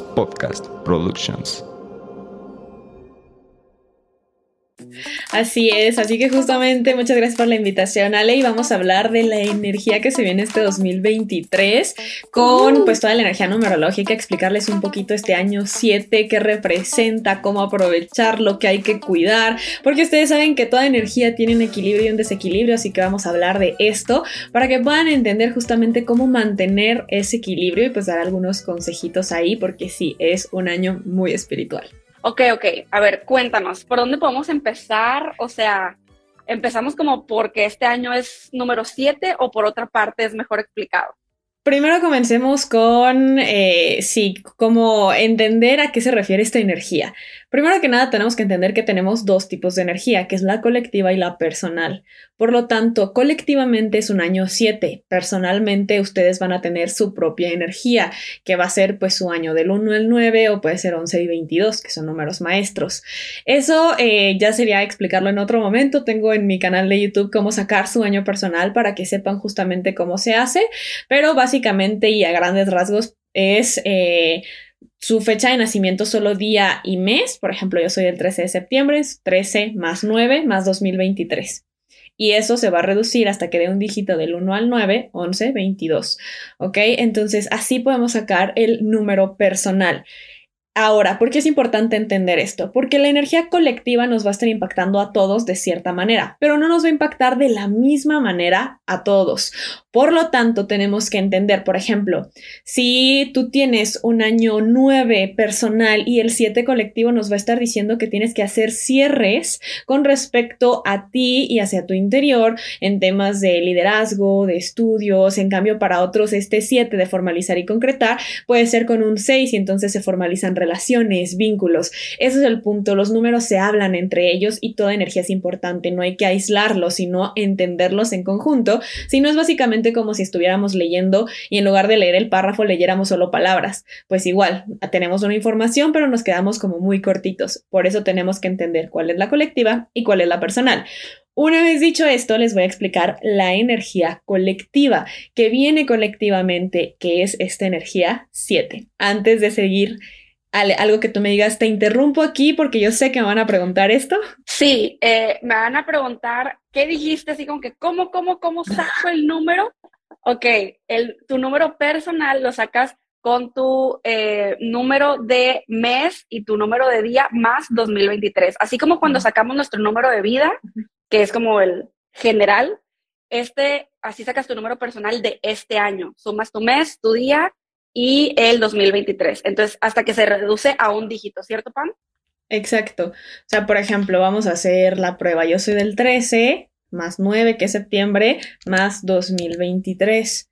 Podcast Productions. Así es, así que justamente muchas gracias por la invitación, Ale, y vamos a hablar de la energía que se viene este 2023 con pues toda la energía numerológica, explicarles un poquito este año 7, qué representa, cómo aprovechar lo que hay que cuidar, porque ustedes saben que toda energía tiene un equilibrio y un desequilibrio, así que vamos a hablar de esto para que puedan entender justamente cómo mantener ese equilibrio y pues dar algunos consejitos ahí, porque sí, es un año muy espiritual. Ok, ok. A ver, cuéntanos, ¿por dónde podemos empezar? O sea, ¿empezamos como porque este año es número 7 o por otra parte es mejor explicado? Primero comencemos con, eh, sí, como entender a qué se refiere esta energía. Primero que nada tenemos que entender que tenemos dos tipos de energía, que es la colectiva y la personal. Por lo tanto, colectivamente es un año 7. Personalmente ustedes van a tener su propia energía, que va a ser pues su año del 1 al 9 o puede ser 11 y 22, que son números maestros. Eso eh, ya sería explicarlo en otro momento. Tengo en mi canal de YouTube cómo sacar su año personal para que sepan justamente cómo se hace, pero básicamente y a grandes rasgos es... Eh, su fecha de nacimiento solo día y mes, por ejemplo, yo soy el 13 de septiembre, es 13 más 9 más 2023 y eso se va a reducir hasta que dé un dígito del 1 al 9, 11, 22. ¿Ok? Entonces así podemos sacar el número personal. Ahora, ¿por qué es importante entender esto? Porque la energía colectiva nos va a estar impactando a todos de cierta manera, pero no nos va a impactar de la misma manera a todos. Por lo tanto, tenemos que entender, por ejemplo, si tú tienes un año 9 personal y el 7 colectivo nos va a estar diciendo que tienes que hacer cierres con respecto a ti y hacia tu interior en temas de liderazgo, de estudios. En cambio, para otros, este 7 de formalizar y concretar puede ser con un 6 y entonces se formalizan relaciones, vínculos. Ese es el punto. Los números se hablan entre ellos y toda energía es importante. No hay que aislarlos, sino entenderlos en conjunto. Si no es básicamente como si estuviéramos leyendo y en lugar de leer el párrafo leyéramos solo palabras. Pues igual, tenemos una información, pero nos quedamos como muy cortitos. Por eso tenemos que entender cuál es la colectiva y cuál es la personal. Una vez dicho esto, les voy a explicar la energía colectiva, que viene colectivamente, que es esta energía 7. Antes de seguir algo que tú me digas, te interrumpo aquí porque yo sé que me van a preguntar esto. Sí, eh, me van a preguntar, ¿qué dijiste? Así como que, ¿cómo, cómo, cómo saco el número? Ok, el, tu número personal lo sacas con tu eh, número de mes y tu número de día más 2023. Así como cuando sacamos nuestro número de vida, que es como el general, este, así sacas tu número personal de este año. Sumas tu mes, tu día y el 2023. Entonces, hasta que se reduce a un dígito, ¿cierto, Pam? Exacto. O sea, por ejemplo, vamos a hacer la prueba. Yo soy del 13 más 9, que es septiembre, más 2023.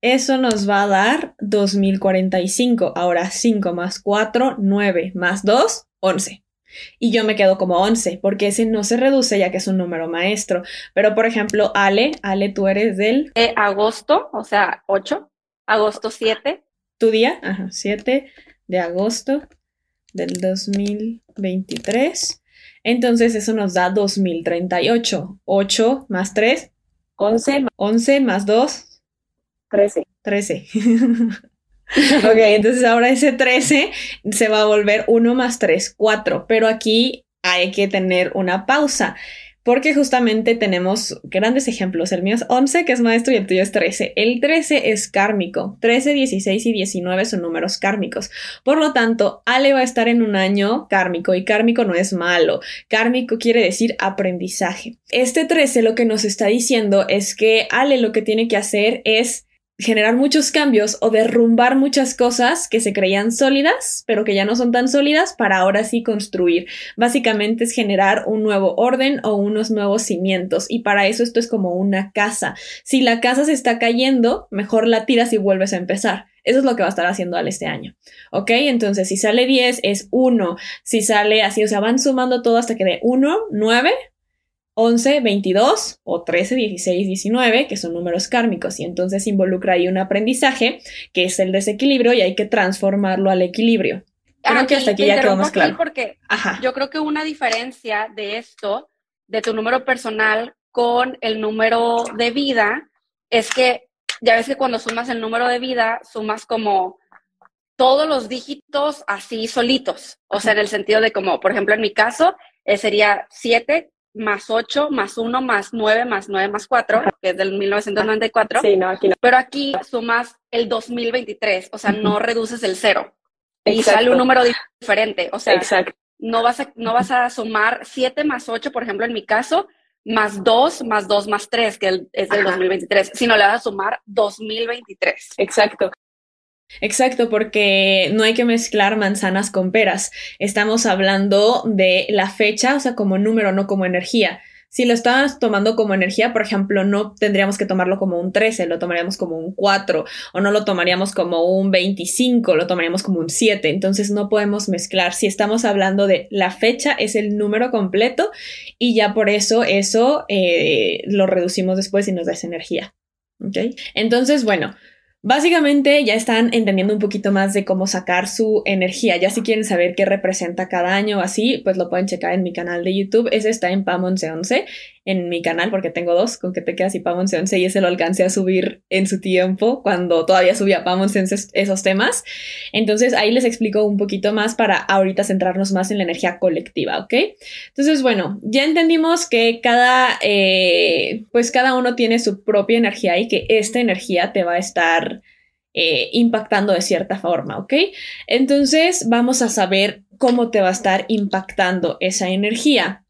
Eso nos va a dar 2045. Ahora 5 más 4, 9 más 2, 11. Y yo me quedo como 11, porque ese no se reduce ya que es un número maestro. Pero, por ejemplo, Ale, Ale, tú eres del... Eh, agosto, o sea, 8, agosto 7 tu día, ajá, 7 de agosto del 2023. Entonces eso nos da 2038. 8 más 3. 11. 11 más 2. 13. 13. ok, entonces ahora ese 13 se va a volver 1 más 3, 4. Pero aquí hay que tener una pausa porque justamente tenemos grandes ejemplos. El mío es 11, que es maestro, y el tuyo es 13. El 13 es kármico. 13, 16 y 19 son números kármicos. Por lo tanto, Ale va a estar en un año kármico y kármico no es malo. Kármico quiere decir aprendizaje. Este 13 lo que nos está diciendo es que Ale lo que tiene que hacer es generar muchos cambios o derrumbar muchas cosas que se creían sólidas, pero que ya no son tan sólidas para ahora sí construir. Básicamente es generar un nuevo orden o unos nuevos cimientos y para eso esto es como una casa. Si la casa se está cayendo, mejor la tiras y vuelves a empezar. Eso es lo que va a estar haciendo al este año. ¿Ok? Entonces, si sale 10 es 1. Si sale así, o sea, van sumando todo hasta que de 1, 9, 11, 22 o 13, 16, 19, que son números kármicos, y entonces involucra ahí un aprendizaje que es el desequilibrio y hay que transformarlo al equilibrio. Creo ah, que hasta aquí ya quedó más claro. Porque yo creo que una diferencia de esto, de tu número personal con el número de vida, es que ya ves que cuando sumas el número de vida, sumas como todos los dígitos así solitos. O sea, en el sentido de como, por ejemplo, en mi caso, eh, sería 7 más 8 más 1 más 9 más 9 más 4, que es del 1994. Sí, no, aquí no. Pero aquí sumas el 2023, o sea, no reduces el cero. Y sale un número diferente. O sea, Exacto. no vas, a, no vas a sumar 7 más 8, por ejemplo, en mi caso, más 2 más 2 más 3, que es del Ajá. 2023, sino le vas a sumar 2023. Exacto. Exacto, porque no hay que mezclar manzanas con peras. Estamos hablando de la fecha, o sea, como número, no como energía. Si lo estabas tomando como energía, por ejemplo, no tendríamos que tomarlo como un 13, lo tomaríamos como un 4, o no lo tomaríamos como un 25, lo tomaríamos como un 7. Entonces no podemos mezclar. Si estamos hablando de la fecha, es el número completo y ya por eso eso eh, lo reducimos después y nos da esa energía. ¿Ok? Entonces, bueno, Básicamente ya están entendiendo un poquito más de cómo sacar su energía. Ya si quieren saber qué representa cada año o así, pues lo pueden checar en mi canal de YouTube. Ese está en PAM1111 en mi canal porque tengo dos, con que te quedas y PAM1111 y ese lo alcancé a subir en su tiempo cuando todavía subía PAM1111 esos temas. Entonces ahí les explico un poquito más para ahorita centrarnos más en la energía colectiva, ¿ok? Entonces, bueno, ya entendimos que cada, eh, pues cada uno tiene su propia energía y que esta energía te va a estar eh, impactando de cierta forma, ¿ok? Entonces vamos a saber cómo te va a estar impactando esa energía.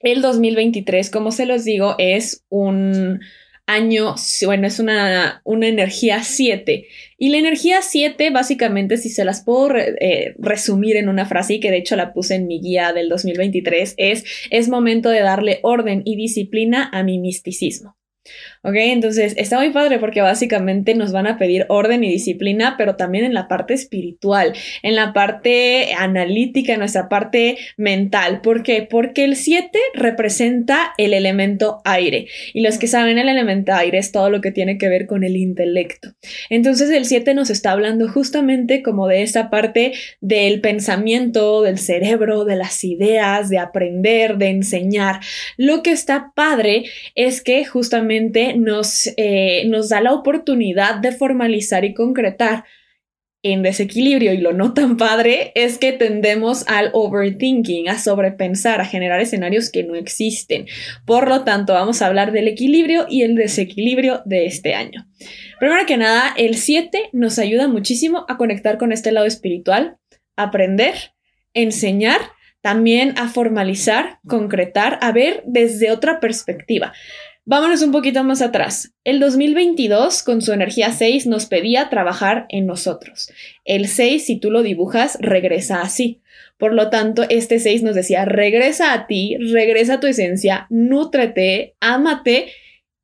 El 2023, como se los digo, es un año, bueno, es una, una energía 7. Y la energía 7, básicamente, si se las puedo eh, resumir en una frase, y que de hecho la puse en mi guía del 2023, es, es momento de darle orden y disciplina a mi misticismo. Ok, entonces está muy padre porque básicamente nos van a pedir orden y disciplina, pero también en la parte espiritual, en la parte analítica, en nuestra parte mental. ¿Por qué? Porque el 7 representa el elemento aire y los que saben el elemento aire es todo lo que tiene que ver con el intelecto. Entonces el 7 nos está hablando justamente como de esa parte del pensamiento, del cerebro, de las ideas, de aprender, de enseñar. Lo que está padre es que justamente nos, eh, nos da la oportunidad de formalizar y concretar en desequilibrio y lo no tan padre es que tendemos al overthinking, a sobrepensar, a generar escenarios que no existen. Por lo tanto, vamos a hablar del equilibrio y el desequilibrio de este año. Primero que nada, el 7 nos ayuda muchísimo a conectar con este lado espiritual, aprender, enseñar también a formalizar, concretar, a ver desde otra perspectiva. Vámonos un poquito más atrás. El 2022, con su energía 6, nos pedía trabajar en nosotros. El 6, si tú lo dibujas, regresa así. Por lo tanto, este 6 nos decía, regresa a ti, regresa a tu esencia, nútrete, ámate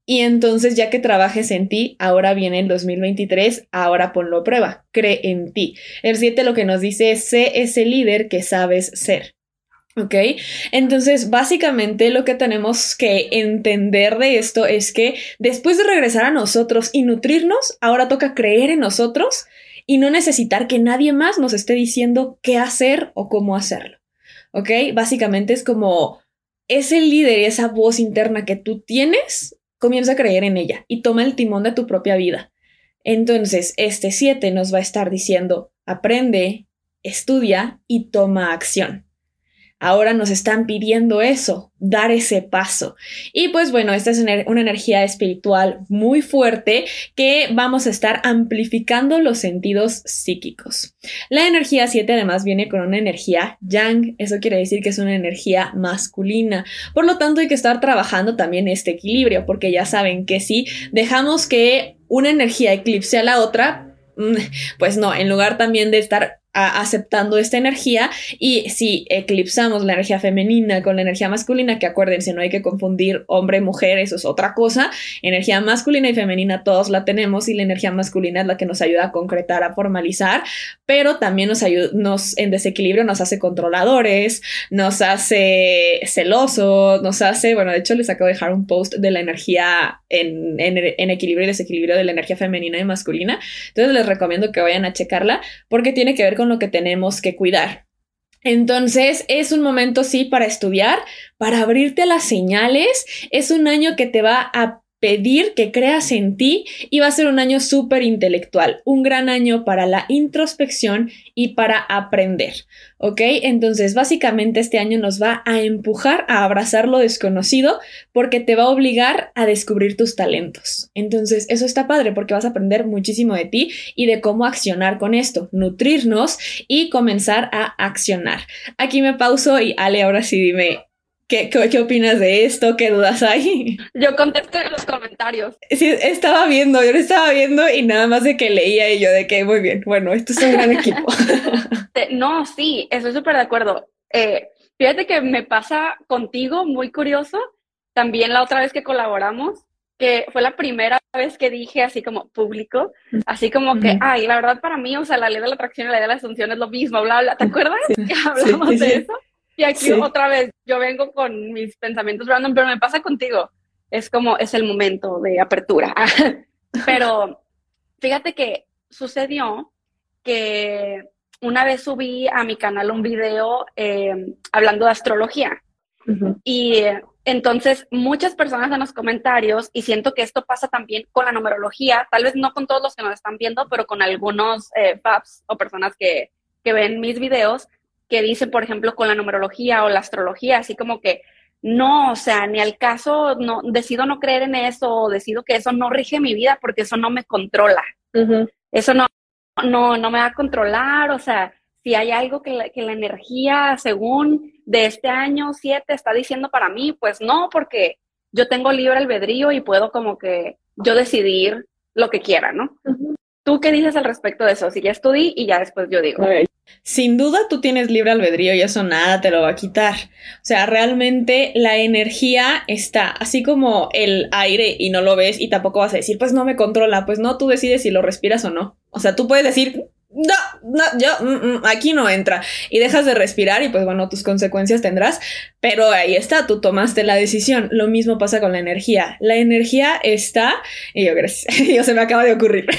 y entonces ya que trabajes en ti, ahora viene el 2023, ahora ponlo a prueba, cree en ti. El 7 lo que nos dice es, sé ese líder que sabes ser. ¿Ok? Entonces, básicamente lo que tenemos que entender de esto es que después de regresar a nosotros y nutrirnos, ahora toca creer en nosotros y no necesitar que nadie más nos esté diciendo qué hacer o cómo hacerlo. ¿Ok? Básicamente es como ese líder y esa voz interna que tú tienes, comienza a creer en ella y toma el timón de tu propia vida. Entonces, este 7 nos va a estar diciendo, aprende, estudia y toma acción. Ahora nos están pidiendo eso, dar ese paso. Y pues bueno, esta es una energía espiritual muy fuerte que vamos a estar amplificando los sentidos psíquicos. La energía 7 además viene con una energía yang, eso quiere decir que es una energía masculina. Por lo tanto, hay que estar trabajando también este equilibrio, porque ya saben que si dejamos que una energía eclipse a la otra, pues no, en lugar también de estar a, aceptando esta energía. Y si eclipsamos la energía femenina con la energía masculina, que acuérdense, no hay que confundir hombre, mujer, eso es otra cosa, energía masculina y femenina todos la tenemos y la energía masculina es la que nos ayuda a concretar, a formalizar, pero también nos ayuda, nos, en desequilibrio nos hace controladores, nos hace celosos, nos hace, bueno, de hecho les acabo de dejar un post de la energía en, en, en equilibrio y desequilibrio de la energía femenina y masculina, entonces les recomiendo que vayan a checarla porque tiene que ver con lo que tenemos que cuidar. Entonces es un momento sí para estudiar, para abrirte a las señales, es un año que te va a pedir que creas en ti y va a ser un año súper intelectual, un gran año para la introspección y para aprender, ¿ok? Entonces, básicamente este año nos va a empujar a abrazar lo desconocido porque te va a obligar a descubrir tus talentos. Entonces, eso está padre porque vas a aprender muchísimo de ti y de cómo accionar con esto, nutrirnos y comenzar a accionar. Aquí me pauso y Ale, ahora sí dime, ¿Qué, qué, opinas de esto? ¿Qué dudas hay? Yo contesto en los comentarios. Sí, estaba viendo, yo lo estaba viendo y nada más de que leía y yo de que muy bien, bueno, esto es un gran equipo. no, sí, estoy súper de acuerdo. Eh, fíjate que me pasa contigo, muy curioso, también la otra vez que colaboramos, que fue la primera vez que dije así como público, así como que, ay, la verdad para mí, o sea, la ley de la atracción y la ley de la asunción es lo mismo, bla, bla, ¿te acuerdas? que hablamos de eso. Y aquí otra vez, yo vengo con mis pensamientos random, pero me pasa contigo. Es como, es el momento de apertura. pero fíjate que sucedió que una vez subí a mi canal un video em, hablando de astrología. Y entonces muchas personas en los comentarios, y siento que esto pasa también con la numerología, tal vez no con todos los que nos están viendo, pero con algunos eh, o personas que, que ven mis videos, que dice, por ejemplo, con la numerología o la astrología, así como que no, o sea, ni al caso, no, decido no creer en eso o decido que eso no rige mi vida porque eso no me controla. Eso no, no, no me va a controlar, o sea, si hay algo que la, que la energía, según de este año 7, está diciendo para mí, pues no, porque yo tengo libre albedrío y puedo como que yo decidir lo que quiera, ¿no? ¿Tú qué dices al respecto de eso? Si ya estudié y ya después yo digo. Sin duda tú tienes libre albedrío y eso nada te lo va a quitar. O sea, realmente la energía está, así como el aire y no lo ves y tampoco vas a decir, pues no me controla, pues no, tú decides si lo respiras o no. O sea, tú puedes decir, no, no, yo, mm, mm, aquí no entra. Y dejas de respirar y pues bueno, tus consecuencias tendrás, pero ahí está, tú tomaste la decisión. Lo mismo pasa con la energía. La energía está, y yo, gracias, yo se me acaba de ocurrir.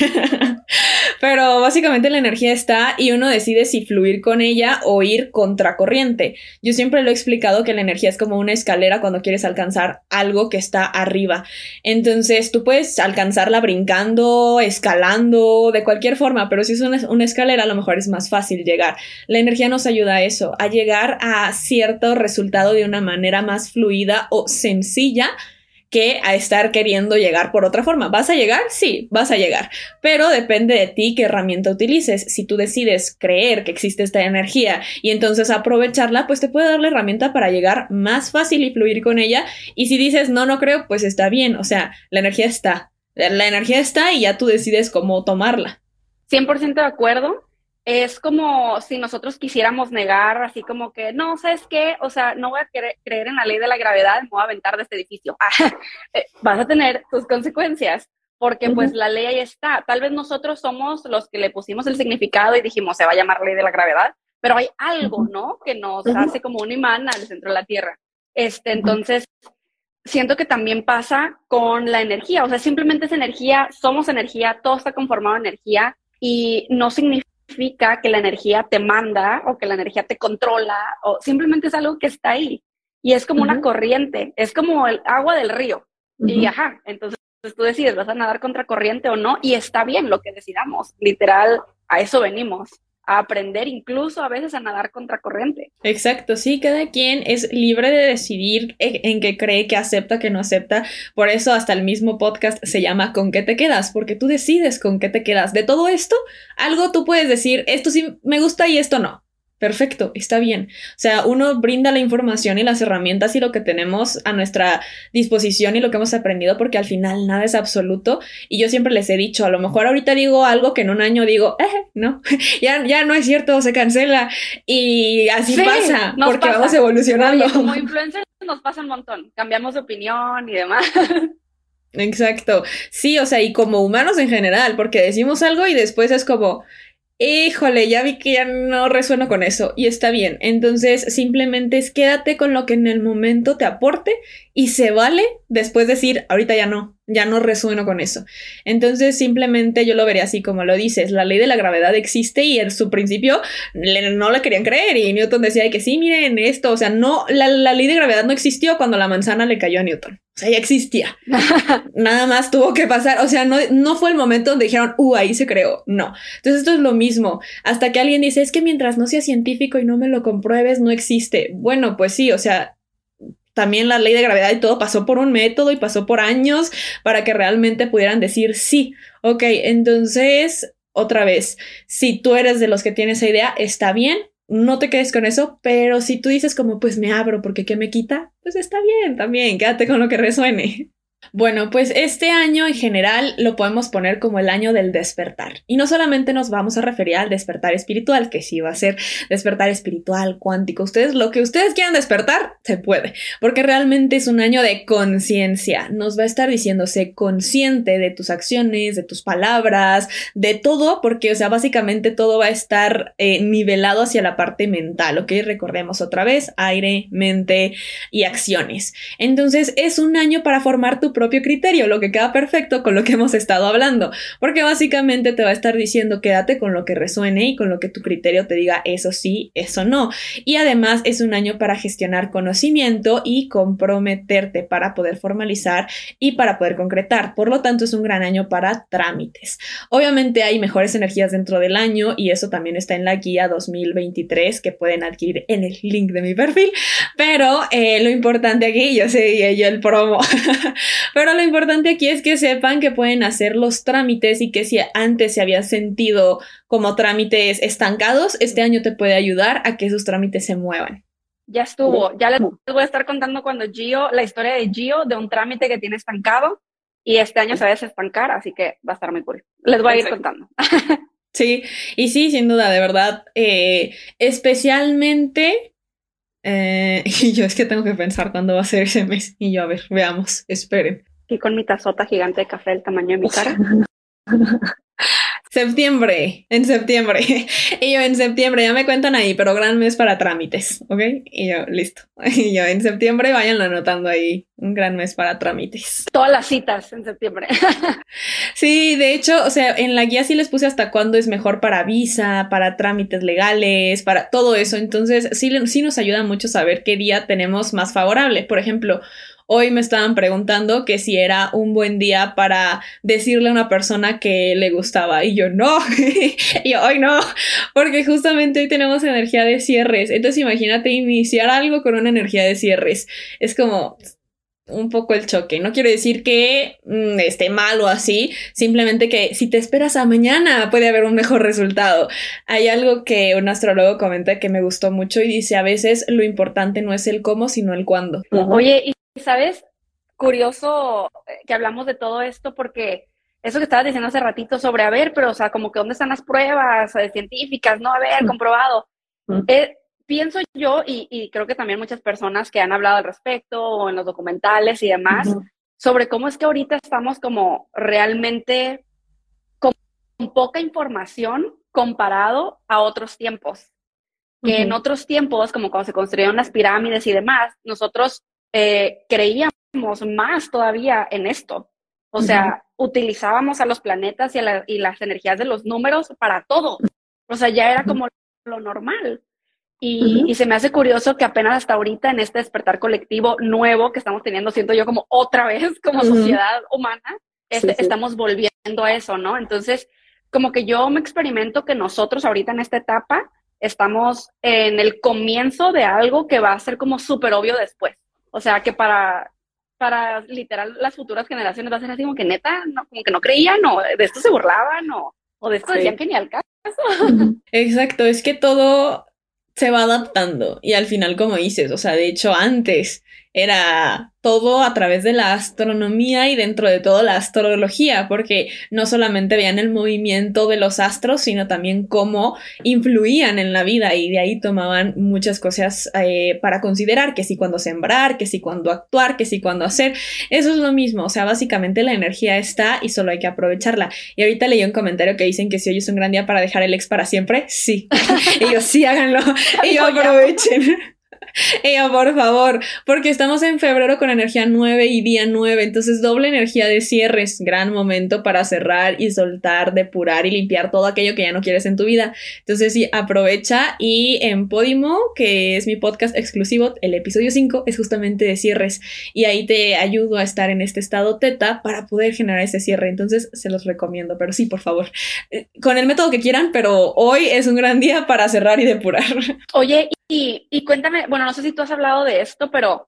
pero básicamente la energía está y uno decide si fluir con ella o ir contracorriente. Yo siempre lo he explicado que la energía es como una escalera cuando quieres alcanzar algo que está arriba. Entonces tú puedes alcanzarla brincando, escalando, de cualquier forma, pero si es una, una escalera, a lo mejor es más fácil llegar. La energía nos ayuda a eso, a llegar a cierto resultado de una manera más fluida o sencilla que a estar queriendo llegar por otra forma. ¿Vas a llegar? Sí, vas a llegar, pero depende de ti qué herramienta utilices. Si tú decides creer que existe esta energía y entonces aprovecharla, pues te puede dar la herramienta para llegar más fácil y fluir con ella. Y si dices, no, no creo, pues está bien. O sea, la energía está. La energía está y ya tú decides cómo tomarla. 100% de acuerdo. Es como si nosotros quisiéramos negar, así como que, no, ¿sabes qué? O sea, no voy a creer en la ley de la gravedad, me voy a aventar de este edificio. Eh, vas a tener tus consecuencias, porque pues la ley ahí está. Tal vez nosotros somos los que le pusimos el significado y dijimos, se va a llamar ley de la gravedad, pero hay algo, ¿no? Que nos hace como un imán al centro de la Tierra. Este, entonces, siento que también pasa con la energía, o sea, simplemente es energía, somos energía, todo está conformado en energía y no significa que la energía te manda o que la energía te controla o simplemente es algo que está ahí y es como una corriente, es como el agua del río. Y ajá, entonces tú decides, vas a nadar contra corriente o no y está bien lo que decidamos, literal, a eso venimos a aprender incluso a veces a nadar contracorriente. Exacto, sí, cada quien es libre de decidir en qué cree, que acepta, que no acepta. Por eso hasta el mismo podcast se llama ¿Con qué te quedas? Porque tú decides con qué te quedas. De todo esto, algo tú puedes decir, esto sí me gusta y esto no. Perfecto, está bien. O sea, uno brinda la información y las herramientas y lo que tenemos a nuestra disposición y lo que hemos aprendido porque al final nada es absoluto. Y yo siempre les he dicho, a lo mejor ahorita digo algo que en un año digo, eh, no, ya, ya no es cierto, se cancela. Y así pasa, porque vamos evolucionando. como influencers nos pasa un montón, cambiamos de opinión y demás. Exacto. Sí, o sea, y como humanos en general, porque decimos algo y después es como, híjole, ya vi que ya no resueno con eso y está bien. Entonces, simplemente es quédate con lo que en el momento te aporte y se vale después decir, ahorita ya no, ya no resueno con eso. Entonces simplemente yo lo vería así como lo dices, la ley de la gravedad existe y en su principio no la querían creer y Newton decía que sí, miren esto, o sea, no, la, la ley de gravedad no existió cuando la manzana le cayó a Newton. O sea, ya existía. Nada más tuvo que pasar. O sea, no, no fue el momento donde dijeron, uh, ahí se creó. No. Entonces esto es lo mismo. Hasta que alguien dice, es que mientras no sea científico y no me lo compruebes, no existe. Bueno, pues sí, o sea, también la ley de gravedad y todo pasó por un método y pasó por años para que realmente pudieran decir sí. Ok, entonces, otra vez, si tú eres de los que tiene esa idea, está bien, no te quedes con eso, pero si tú dices como pues me abro porque qué me quita, pues está bien también, quédate con lo que resuene. Bueno, pues este año en general lo podemos poner como el año del despertar. Y no solamente nos vamos a referir al despertar espiritual, que sí va a ser despertar espiritual, cuántico. Ustedes, lo que ustedes quieran despertar, se puede, porque realmente es un año de conciencia. Nos va a estar diciéndose consciente de tus acciones, de tus palabras, de todo, porque, o sea, básicamente todo va a estar eh, nivelado hacia la parte mental, ¿ok? Recordemos otra vez, aire, mente y acciones. Entonces, es un año para formar tu propio criterio, lo que queda perfecto con lo que hemos estado hablando, porque básicamente te va a estar diciendo quédate con lo que resuene y con lo que tu criterio te diga eso sí, eso no. Y además es un año para gestionar conocimiento y comprometerte para poder formalizar y para poder concretar. Por lo tanto, es un gran año para trámites. Obviamente hay mejores energías dentro del año y eso también está en la guía 2023 que pueden adquirir en el link de mi perfil, pero eh, lo importante aquí, yo sé, yo el promo, Pero lo importante aquí es que sepan que pueden hacer los trámites y que si antes se había sentido como trámites estancados, este año te puede ayudar a que esos trámites se muevan. Ya estuvo. Ya les voy a estar contando cuando Gio, la historia de Gio, de un trámite que tiene estancado y este año se va a desestancar, así que va a estar muy cool. Les voy a ir contando. Sí, y sí, sin duda, de verdad, eh, especialmente eh, y yo es que tengo que pensar cuándo va a ser ese mes. Y yo, a ver, veamos, esperen. Y con mi tazota gigante de café del tamaño de mi cara. septiembre, en septiembre. Y yo en septiembre, ya me cuentan ahí, pero gran mes para trámites, ¿ok? Y yo, listo. Y yo en septiembre, vayan anotando ahí, un gran mes para trámites. Todas las citas en septiembre. Sí, de hecho, o sea, en la guía sí les puse hasta cuándo es mejor para visa, para trámites legales, para todo eso. Entonces, sí, sí nos ayuda mucho saber qué día tenemos más favorable. Por ejemplo, Hoy me estaban preguntando que si era un buen día para decirle a una persona que le gustaba y yo no, y hoy no, porque justamente hoy tenemos energía de cierres. Entonces imagínate iniciar algo con una energía de cierres. Es como un poco el choque. No quiero decir que mm, esté mal o así, simplemente que si te esperas a mañana puede haber un mejor resultado. Hay algo que un astrólogo comenta que me gustó mucho y dice a veces lo importante no es el cómo, sino el cuándo. Oye, sabes, curioso eh, que hablamos de todo esto porque eso que estabas diciendo hace ratito sobre, a ver, pero, o sea, como que dónde están las pruebas eh, científicas, ¿no? A ver, comprobado. Eh, pienso yo, y, creo que también muchas personas que han hablado al respecto, o en los documentales y demás, sobre cómo es que ahorita estamos como realmente con poca información comparado a otros tiempos. Que en otros tiempos, como cuando se construyeron las pirámides y demás, nosotros eh, creíamos más todavía en esto. O sea, utilizábamos a los planetas y, las energías de los números para todo. O sea, ya era como lo normal. Y, se me hace curioso que apenas hasta ahorita en este despertar colectivo nuevo que estamos teniendo, siento yo como otra vez como sociedad humana, este, estamos volviendo a eso, ¿no? Entonces, como que yo me experimento que nosotros ahorita en esta etapa estamos en el comienzo de algo que va a ser como súper obvio después. O sea, que para, para literal las futuras generaciones va a ser así como que neta, no, como que no creían o de esto se burlaban o, o de esto decían que ni al caso. Exacto, es que todo se va adaptando y al final como dices, o sea, de hecho antes era todo a través de la astronomía y dentro de todo la astrología, porque no solamente veían el movimiento de los astros, sino también cómo influían en la vida y de ahí tomaban muchas cosas eh, para considerar, que si cuando sembrar, que si cuando actuar, que si cuando hacer. Eso es lo mismo, o sea, básicamente la energía está y solo hay que aprovecharla. Y ahorita leí un comentario que dicen que si hoy es un gran día para dejar el ex para siempre, sí. Ellos sí háganlo y aprovechen. Ella, por favor, porque estamos en febrero con energía 9 y día 9, entonces doble energía de cierres, gran momento para cerrar y soltar, depurar y limpiar todo aquello que ya no quieres en tu vida. Entonces sí, aprovecha y en Podimo, que es mi podcast exclusivo, el episodio 5 es justamente de cierres y ahí te ayudo a estar en este estado teta para poder generar ese cierre. Entonces se los recomiendo, pero sí, por favor, eh, con el método que quieran, pero hoy es un gran día para cerrar y depurar. Oye, y, y cuéntame, bueno, no sé si tú has hablado de esto, pero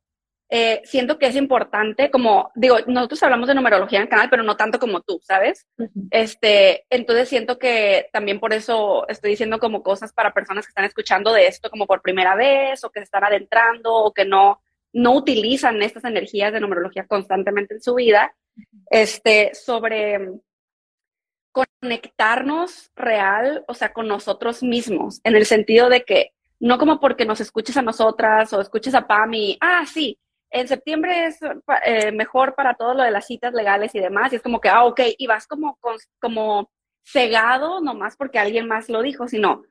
eh, siento que es importante, como digo, nosotros hablamos de numerología en el canal, pero no tanto como tú, ¿sabes? Este, entonces siento que también por eso estoy diciendo como cosas para personas que están escuchando de esto como por primera vez o que se están adentrando o que no, no utilizan estas energías de numerología constantemente en su vida, este, sobre conectarnos real, o sea, con nosotros mismos, en el sentido de que no como porque nos escuches a nosotras o escuches a Pam y, ah, sí, en septiembre es eh, mejor para todo lo de las citas legales y demás, y es como que, ah, ok, y vas como, como cegado nomás porque alguien más lo dijo, sino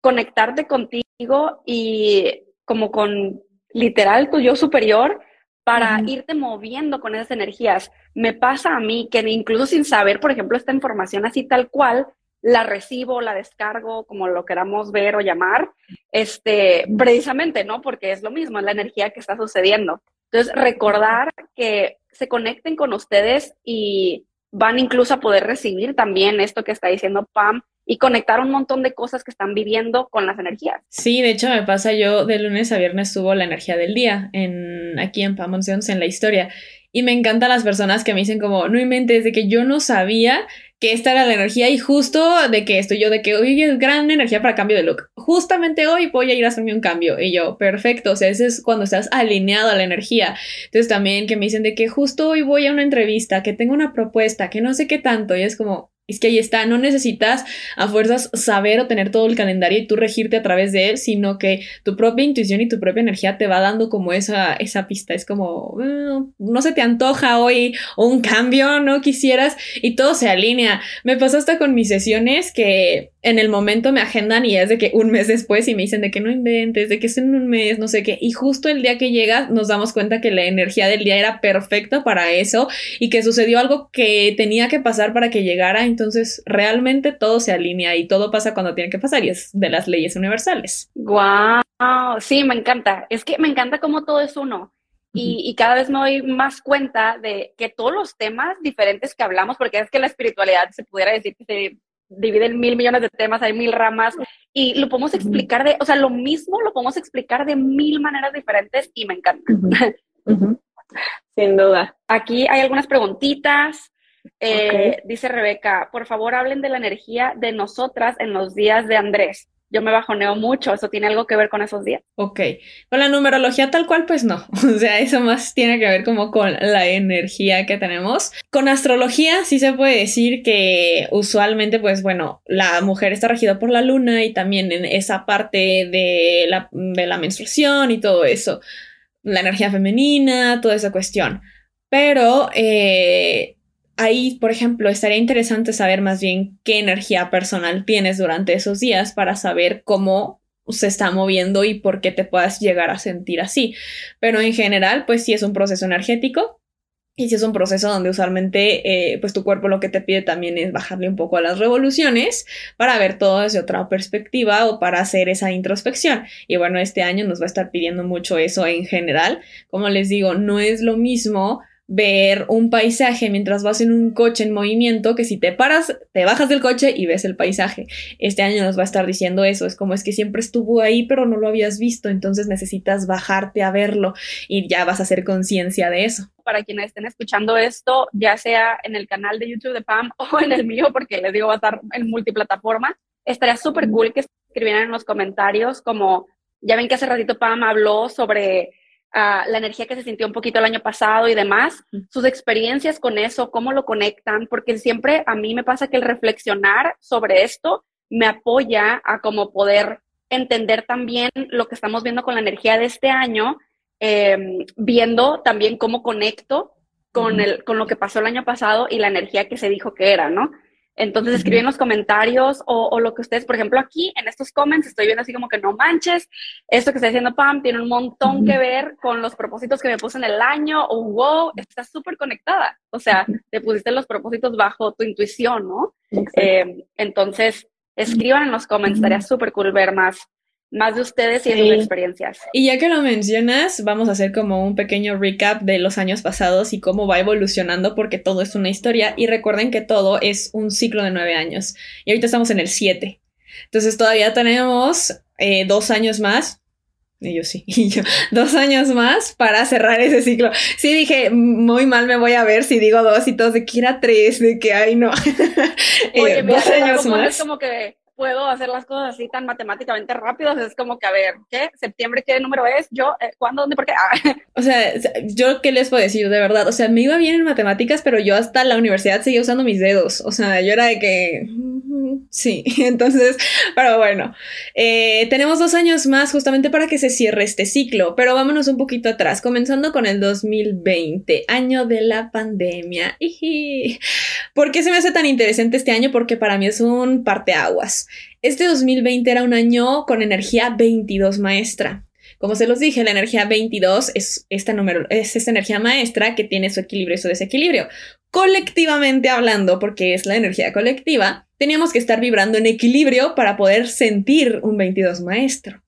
conectarte contigo y como con literal tu yo superior para irte moviendo con esas energías. Me pasa a mí que incluso sin saber, por ejemplo, esta información así tal cual, la recibo, la descargo, como lo queramos ver o llamar, este, precisamente, ¿no? Porque es lo mismo, es la energía que está sucediendo. Entonces, recordar que se conecten con ustedes y van incluso a poder recibir también esto que está diciendo Pam y conectar un montón de cosas que están viviendo con las energías. Sí, de hecho me pasa yo de lunes a viernes subo la energía del día en aquí en Pam en la historia y me encantan las personas que me dicen como, no inventes, de que yo no sabía que esta era la energía y justo de que estoy yo, de que hoy es gran energía para cambio de look. Justamente hoy voy a ir a hacerme un cambio. Y yo, perfecto, o sea, ese es cuando estás alineado a la energía. Entonces también que me dicen de que justo hoy voy a una entrevista, que tengo una propuesta, que no sé qué tanto. Y es como, es que ahí está, no necesitas a fuerzas saber o tener todo el calendario y tú regirte a través de él, sino que tu propia intuición y tu propia energía te va dando como esa, esa pista. Es como, no se te antoja hoy un cambio, no quisieras y todo se alinea. Me pasó hasta con mis sesiones que en el momento me agendan y es de que un mes después y me dicen de que no inventes, de que es en un mes, no sé qué. Y justo el día que llega nos damos cuenta que la energía del día era perfecta para eso y que sucedió algo que tenía que pasar para que llegara. Entonces realmente todo se alinea y todo pasa cuando tiene que pasar y es de las leyes universales. ¡Guau! Sí, me encanta. Es que me encanta cómo todo es uno. Y, y, cada vez me doy más cuenta de que todos los temas diferentes que hablamos, porque es que la espiritualidad se pudiera decir que se divide en mil millones de temas, hay mil ramas y lo podemos explicar de, o sea, lo mismo lo podemos explicar de mil maneras diferentes y me encanta. Sin duda. Aquí hay algunas preguntitas. Eh, dice Rebeca, por favor hablen de la energía de nosotras en los días de Andrés yo me bajoneo mucho. ¿Eso tiene algo que ver con esos días? Ok. Con la numerología tal cual, pues no. O sea, eso más tiene que ver como con la energía que tenemos. Con astrología sí se puede decir que usualmente, pues bueno, la mujer está regida por la luna y también en esa parte de la, de la menstruación y todo eso. La energía femenina, toda esa cuestión. Pero eh, ahí, por ejemplo, estaría interesante saber más bien qué energía personal tienes durante esos días para saber cómo se está moviendo y por qué te puedas llegar a sentir así. Pero en general, pues sí es un proceso energético y si es un proceso donde usualmente, eh, pues tu cuerpo lo que te pide también es bajarle un poco a las revoluciones para ver todo desde otra perspectiva o para hacer esa introspección. Y bueno, este año nos va a estar pidiendo mucho eso en general. Como les digo, no es lo mismo ver un paisaje mientras vas en un coche en movimiento que si te paras, te bajas del coche y ves el paisaje. Este año nos va a estar diciendo eso, es como es que siempre estuvo ahí pero no lo habías visto, entonces necesitas bajarte a verlo y ya vas a hacer conciencia de eso. Para quienes estén escuchando esto, ya sea en el canal de YouTube de Pam o en el mío, porque les digo va a estar en multiplataforma, estaría súper cool que escribieran en los comentarios como, ya ven que hace ratito Pam habló sobre la energía que se sintió un poquito el año pasado y demás, sus experiencias con eso, cómo lo conectan, porque siempre a mí me pasa que el reflexionar sobre esto me apoya a como poder entender también lo que estamos viendo con la energía de este año, em, viendo también cómo conecto con, el, con lo que pasó el año pasado y la energía que se dijo que era, ¿no? Entonces escriben en los comentarios o, lo que ustedes, por ejemplo, aquí en estos comments estoy viendo así como que no manches, esto que está diciendo Pam tiene un montón que ver con los propósitos que me puse en el año o wow, estás súper conectada. O sea, te pusiste los propósitos bajo tu intuición, ¿no? Eh, entonces, escriban en los comments, estaría súper cool ver más más de ustedes y de sus experiencias. Y ya que lo mencionas, vamos a hacer como un pequeño recap de los años pasados y cómo va evolucionando, porque todo es una historia. Y recuerden que todo es un ciclo de nueve años. Y ahorita estamos en el siete. Entonces todavía tenemos eh, dos años más. Y yo sí, y yo, dos años más para cerrar ese ciclo. Sí, dije, muy mal me voy a ver si digo dos y todos de que era tres, de que ay no. Oye, eh, dos años más. Es como que puedo hacer las cosas así tan matemáticamente rápido, es como que, a ver, ¿qué? ¿Septiembre qué número es? ¿Yo? Eh, ¿Cuándo? ¿Dónde? ¿Por qué? Ah. O sea, yo qué les puedo decir, de verdad, o sea, me iba bien en matemáticas, pero yo hasta la universidad seguía usando mis dedos, o sea, yo era de que... Sí, entonces, pero bueno, eh, tenemos dos años más justamente para que se cierre este ciclo, pero vámonos un poquito atrás, comenzando con el 2020, año de la pandemia. ¿Por qué se me hace tan interesante este año? Porque para mí es un parteaguas. Este 2020 era un año con energía 22 maestra. Como se los dije, la energía 22 es esta, número, es esta energía maestra que tiene su equilibrio y su desequilibrio. Colectivamente hablando, porque es la energía colectiva, teníamos que estar vibrando en equilibrio para poder sentir un 22 maestro.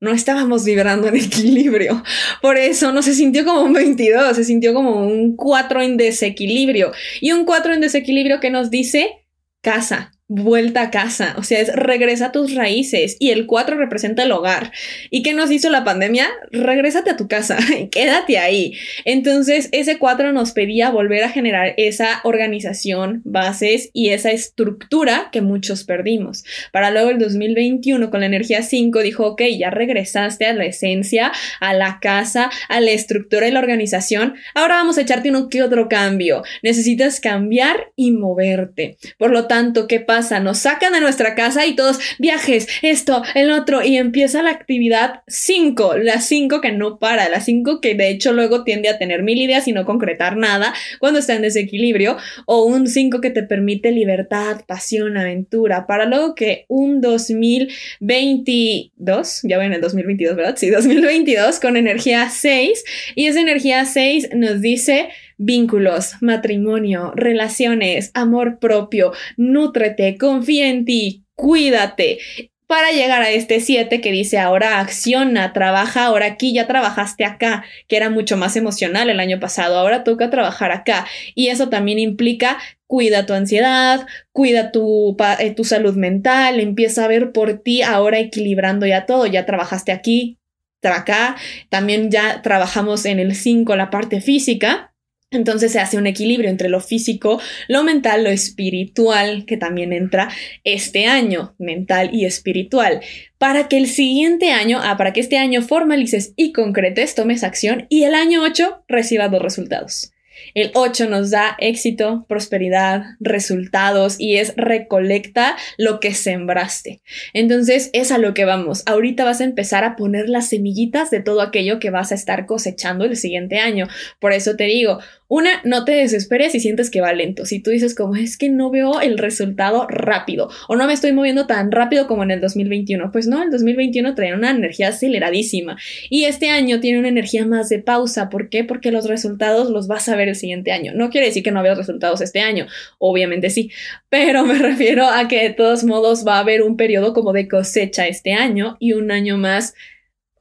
No estábamos vibrando en equilibrio. Por eso no se sintió como un 22, se sintió como un 4 en desequilibrio. Y un 4 en desequilibrio que nos dice casa, vuelta a casa, o sea, es regresa a tus raíces y el 4 representa el hogar. ¿Y qué nos hizo la pandemia? Regrésate a tu casa, quédate ahí. Entonces, ese 4 nos pedía volver a generar esa organización, bases y esa estructura que muchos perdimos. Para luego el 2021 con la energía 5 dijo, ok, ya regresaste a la esencia, a la casa, a la estructura y la organización, ahora vamos a echarte uno que otro cambio. Necesitas cambiar y moverte. Por lo tanto, ¿qué pasa? Nos sacan de nuestra casa y todos viajes, esto, el otro, y empieza la actividad 5, la 5 que no para, la 5 que de hecho luego tiende a tener mil ideas y no concretar nada cuando está en desequilibrio, o un 5 que te permite libertad, pasión, aventura, para luego que un 2022, ya ven el 2022, ¿verdad? Sí, 2022 con energía 6, y esa energía 6 nos dice vínculos, matrimonio, relaciones, amor propio, nútrete, confía en ti, cuídate. Para llegar a este 7 que dice ahora acciona, trabaja ahora aquí, ya trabajaste acá, que era mucho más emocional el año pasado, ahora toca trabajar acá. Y eso también implica cuida tu ansiedad, cuida tu, eh, tu salud mental, empieza a ver por ti ahora equilibrando ya todo, ya trabajaste aquí, acá, también ya trabajamos en el 5 la parte física entonces se hace un equilibrio entre lo físico, lo mental, lo espiritual, que también entra este año, mental y espiritual, para que el siguiente año, ah, para que este año formalices y concretes, tomes acción y el año 8 reciba dos resultados. El 8 nos da éxito, prosperidad, resultados y es recolecta lo que sembraste. Entonces es a lo que vamos. Ahorita vas a empezar a poner las semillitas de todo aquello que vas a estar cosechando el siguiente año. Por eso te digo, una, no te desesperes si sientes que va lento. Si tú dices como es que no veo el resultado rápido o no me estoy moviendo tan rápido como en el 2021, pues no, el 2021 trae una energía aceleradísima y este año tiene una energía más de pausa. ¿Por qué? Porque los resultados los vas a ver el siguiente año. No quiere decir que no veas resultados este año, obviamente sí, pero me refiero a que de todos modos va a haber un periodo como de cosecha este año y un año más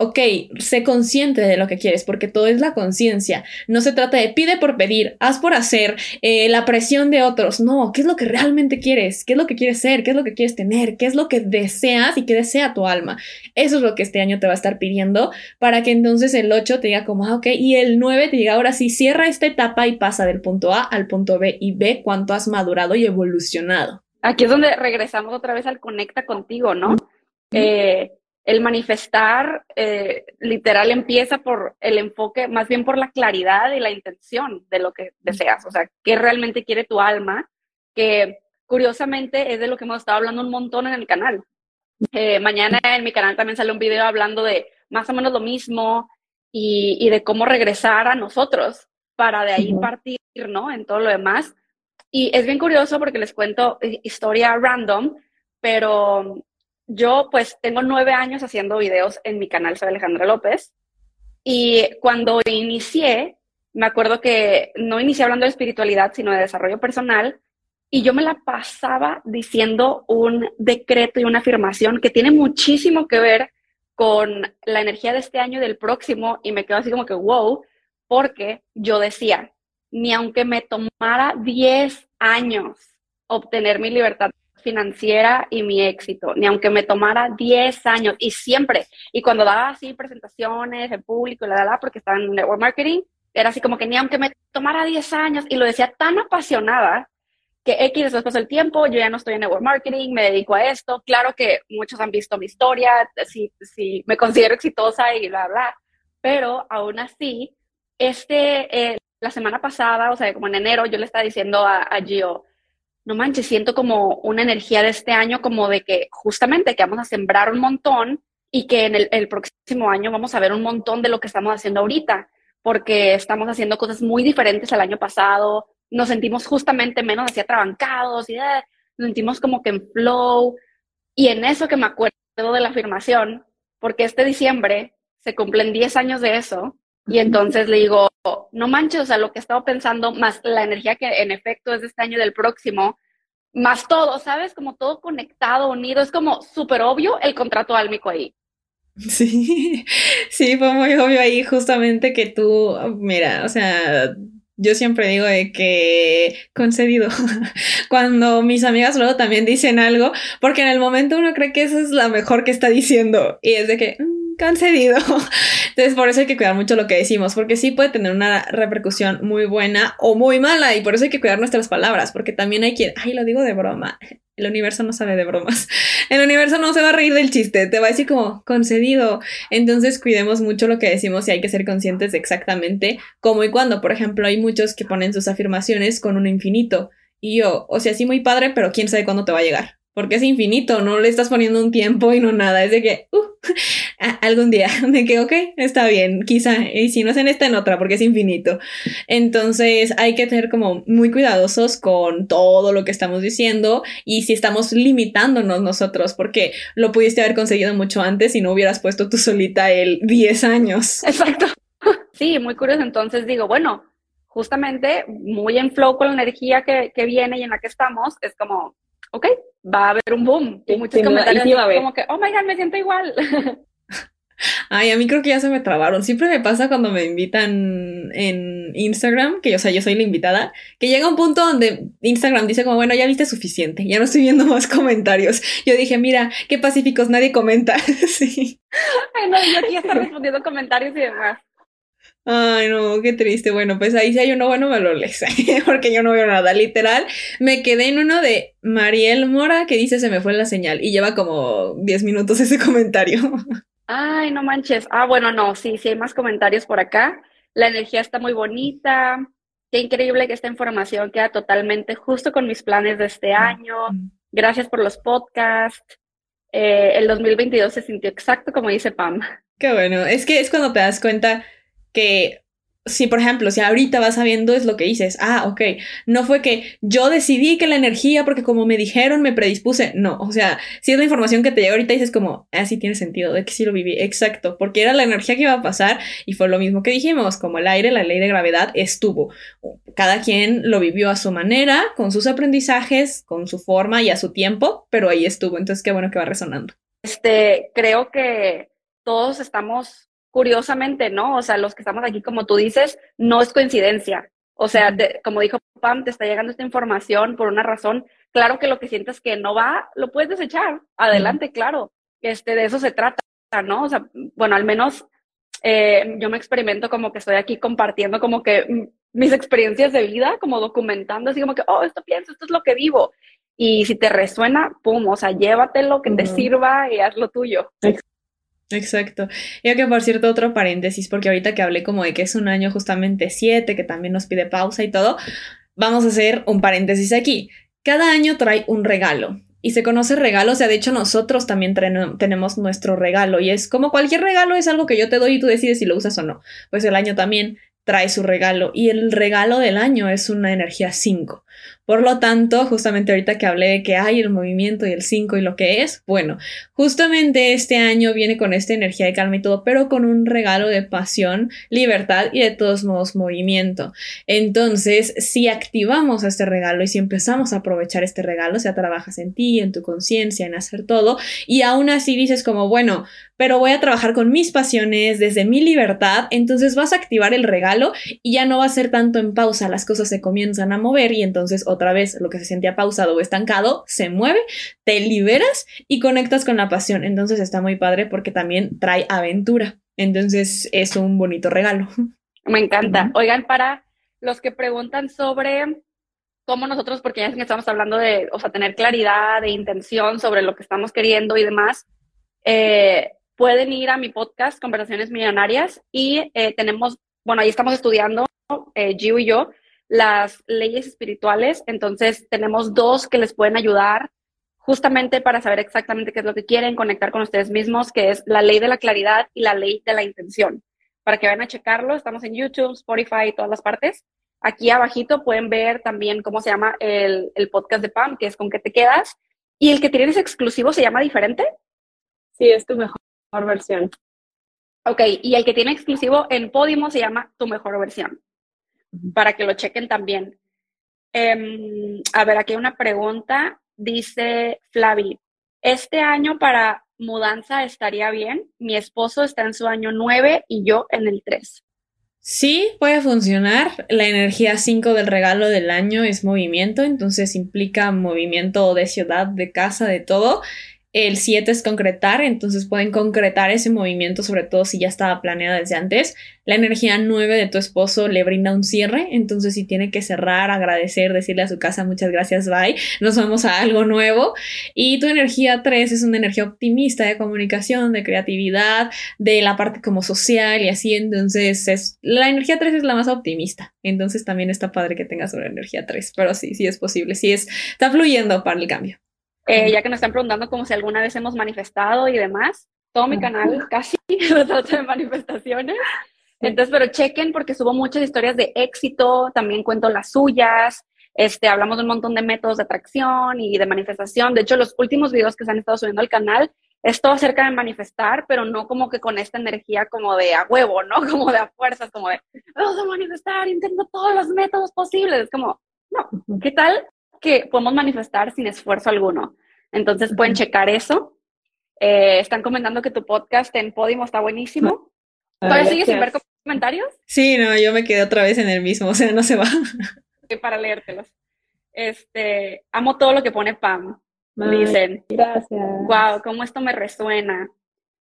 ok, sé consciente de lo que quieres, porque todo es la conciencia. No se trata de pide por pedir, haz por hacer, eh, la presión de otros. No, ¿qué es lo que realmente quieres? ¿Qué es lo que quieres ser? ¿Qué es lo que quieres tener? ¿Qué es lo que deseas y qué desea tu alma? Eso es lo que este año te va a estar pidiendo para que entonces el 8 te diga como, ah, ok, y el 9 te diga, ahora sí, cierra esta etapa y pasa del punto A al punto B y ve cuánto has madurado y evolucionado. Aquí es donde regresamos otra vez al conecta contigo, ¿no? Eh, el manifestar eh, literal empieza por el enfoque, más bien por la claridad y la intención de lo que deseas, o sea, qué realmente quiere tu alma, que curiosamente es de lo que hemos estado hablando un montón en el canal. Eh, mañana en mi canal también sale un video hablando de más o menos lo mismo y, de cómo regresar a nosotros para de ahí partir, ¿no? En todo lo demás. Y es bien curioso porque les cuento historia random, pero yo pues tengo nueve años haciendo videos en mi canal, soy Alejandra López. Y cuando inicié, me acuerdo que no inicié hablando de espiritualidad, sino de desarrollo personal. Y yo me la pasaba diciendo un decreto y una afirmación que tiene muchísimo que ver con la energía de este año y del próximo. Y me quedo así como que, wow, porque yo decía, ni aunque me tomara 10 años obtener mi libertad financiera y mi éxito, ni aunque me tomara 10 años y siempre, y cuando daba así presentaciones en público, la, la, porque estaba en network marketing, era así como que ni aunque me tomara 10 años y lo decía tan apasionada que X después pasó el tiempo, yo ya no estoy en network marketing, me dedico a esto, claro que muchos han visto mi historia, si, si me considero exitosa y bla, bla, pero aún así, este, eh, la semana pasada, o sea, como en enero, yo le estaba diciendo a, a Gio, no manches, siento como una energía de este año, como de que justamente que vamos a sembrar un montón y que en el, próximo año vamos a ver un montón de lo que estamos haciendo ahorita, porque estamos haciendo cosas muy diferentes al año pasado, nos sentimos justamente menos así atrabancados y eh, nos sentimos como que en flow. Y en eso que me acuerdo de la afirmación, porque este diciembre se cumplen 10 años de eso, y entonces le digo, no manches, o sea, lo que estaba pensando, más la energía que en efecto es de este año y del próximo, más todo, ¿sabes? Como todo conectado, unido, es como súper obvio el contrato álmico ahí. Sí, sí, fue muy obvio ahí justamente que tú, mira, o sea, yo siempre digo de que concedido. Cuando mis amigas luego también dicen algo, porque en el momento uno cree que eso es la mejor que está diciendo y es de que... Mm, concedido. Entonces, por eso hay que cuidar mucho lo que decimos, porque sí puede tener una repercusión muy buena o muy mala, y por eso hay que cuidar nuestras palabras, porque también hay quien, ay, lo digo de broma. El universo no sabe de bromas. El universo no se va a reír del chiste, te va a decir como concedido. Entonces, cuidemos mucho lo que decimos y hay que ser conscientes de exactamente cómo y cuándo. Por ejemplo, hay muchos que ponen sus afirmaciones con un infinito. Y yo, o sea, sí muy padre, pero quién sabe cuándo te va a llegar porque es infinito, no le estás poniendo un tiempo y no nada, es de que, uh, algún día, de que, ok, está bien, quizá, y si no es en esta, en otra, porque es infinito. Entonces hay que tener como muy cuidadosos con todo lo que estamos diciendo y si estamos limitándonos nosotros, porque lo pudiste haber conseguido mucho antes si no hubieras puesto tú solita el 10 años. Exacto. Sí, muy curioso. Entonces digo, bueno, justamente muy en flow con la energía que, que viene y en la que estamos, es como, ok, va a haber un boom. Y muchos comentarios como que, oh my god, me siento igual. Ay, a mí creo que ya se me trabaron. Siempre me pasa cuando me invitan en Instagram, que o sea, yo soy la invitada, que llega un punto donde Instagram dice como, bueno, ya viste suficiente, ya no estoy viendo más comentarios. Yo dije, mira, qué pacíficos, nadie comenta. sí. Ay, no, yo aquí estoy respondiendo comentarios y demás. Ay, no, qué triste. Bueno, pues ahí si hay uno bueno, me lo lees, porque yo no veo nada. Literal, me quedé en uno de Mariel Mora que dice se me fue la señal y lleva como 10 minutos ese comentario. Ay, no manches. Ah, bueno, no, sí, sí hay más comentarios por acá. La energía está muy bonita. Qué increíble que esta información queda totalmente justo con mis planes de este año. Gracias por los podcasts. Eh, el 2022 se sintió exacto como dice Pam. Qué bueno. Es que es cuando te das cuenta que si, por ejemplo, si ahorita vas sabiendo es lo que dices, ah, ok, no fue que yo decidí que la energía, porque como me dijeron, me predispuse, no, o sea, si es la información que te llega ahorita, dices como, ah, sí tiene sentido, de que sí lo viví, exacto, porque era la energía que iba a pasar y fue lo mismo que dijimos, como el aire, la ley de gravedad estuvo, cada quien lo vivió a su manera, con sus aprendizajes, con su forma y a su tiempo, pero ahí estuvo, entonces qué bueno que va resonando. Este, creo que todos estamos curiosamente, ¿no? O sea, los que estamos aquí, como tú dices, no es coincidencia. O sea, como dijo Pam, te está llegando esta información por una razón. Claro que lo que sientes que no va, lo puedes desechar. Adelante, claro. Este, de eso se trata, ¿no? O sea, bueno, al menos eh, yo me experimento como que estoy aquí compartiendo como que mis experiencias de vida, como documentando, así como que, oh, esto pienso, esto es lo que vivo. Y si te resuena, pum, o sea, llévatelo, que te sirva y haz lo tuyo. Exacto. Y que por cierto, otro paréntesis, porque ahorita que hablé como de que es un año justamente 7, que también nos pide pausa y todo, vamos a hacer un paréntesis aquí. Cada año trae un regalo. Y se conoce regalo, o sea, de hecho nosotros también tenemos nuestro regalo y es como cualquier regalo es algo que yo te doy y tú decides si lo usas o no. Pues el año también trae su regalo y el regalo del año es una energía 5. Por lo tanto, justamente ahorita que hablé de que hay el movimiento y el 5 y lo que es, bueno, justamente este año viene con esta energía de calma y todo, pero con un regalo de pasión, libertad y de todos modos movimiento. Entonces, si activamos este regalo y si empezamos a aprovechar este regalo, o sea, trabajas en ti, en tu conciencia, en hacer todo, y aún así dices como, bueno, pero voy a trabajar con mis pasiones, desde mi libertad, entonces vas a activar el regalo y ya no va a ser tanto en pausa, las cosas se comienzan a mover y entonces otra vez lo que se sentía pausado o estancado se mueve, te liberas y conectas con la pasión. Entonces está muy padre porque también trae aventura. Entonces es un bonito regalo. Me encanta. Oigan, para los que preguntan sobre cómo nosotros, porque ya estamos hablando de, o sea, tener claridad de intención sobre lo que estamos queriendo y demás, eh, pueden ir a mi podcast, Conversaciones Millonarias, y eh, tenemos, bueno, ahí estamos estudiando, eh, Gio y yo, las leyes espirituales. Entonces, tenemos dos que les pueden ayudar justamente para saber exactamente qué es lo que quieren, conectar con ustedes mismos, que es la ley de la claridad y la ley de la intención. Para que vayan a checarlo, estamos en YouTube, Spotify todas las partes. Aquí abajito pueden ver también cómo se llama el, el podcast de Pam, que es con qué te quedas. Y el que tienes exclusivo se llama diferente. Sí, es tu mejor versión. Ok, y el que tiene exclusivo en Podimo se llama Tu Mejor Versión, para que lo chequen también. Em, a ver, aquí hay una pregunta. Dice Flavi, este año para mudanza estaría bien. Mi esposo está en su año 9 y yo en el 3. Sí, puede funcionar. La energía 5 del regalo del año es movimiento, entonces implica movimiento de ciudad, de casa, de todo. El 7 es concretar, entonces pueden concretar ese movimiento, sobre todo si ya estaba planeado desde antes. La energía 9 de tu esposo le brinda un cierre, entonces si tiene que cerrar, agradecer, decirle a su casa muchas gracias, bye, nos vamos a algo nuevo. Y tu energía 3 es una energía optimista de comunicación, de creatividad, de la parte como social y así, entonces es, la energía 3 es la más optimista, entonces también está padre que tengas una energía 3, pero sí, sí es posible, sí es, está fluyendo para el cambio. Eh, ya que nos están preguntando como si alguna vez hemos manifestado y demás. Todo mi canal casi lo trata de manifestaciones. Entonces, pero chequen porque subo muchas historias de éxito, también cuento las suyas, este, hablamos de un montón de métodos de atracción y de manifestación. De hecho, los últimos videos que se han estado subiendo al canal es todo acerca de manifestar, pero no como que con esta energía como de a huevo, ¿no? Como de a fuerzas, como de vamos a manifestar, intento todos los métodos posibles. Es como, no, ¿qué tal que podemos manifestar sin esfuerzo alguno. Entonces pueden checar eso. Eh, están comentando que tu podcast en Podimo está buenísimo. ¿Todavía sigues sin ver comentarios? Sí, no, yo me quedé otra vez en el mismo, o sea, no se va. Para leértelos. Este, amo todo lo que pone Pam. Dicen. Gracias. Wow, cómo esto me resuena.